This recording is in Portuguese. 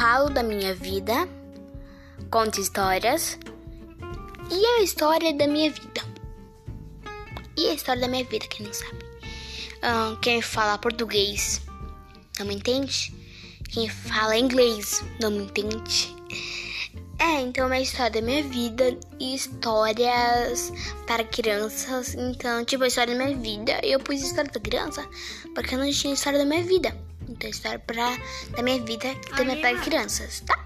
falo da minha vida, conto histórias e a história da minha vida. E a história da minha vida, quem não sabe. Quem fala português não me entende. Quem fala inglês não me entende. É, então é uma história da minha vida e histórias para crianças. Então, tipo, a história da minha vida. Eu pus história da criança porque eu não tinha história da minha vida. Então, contar história pra, da minha vida que também para crianças, tá?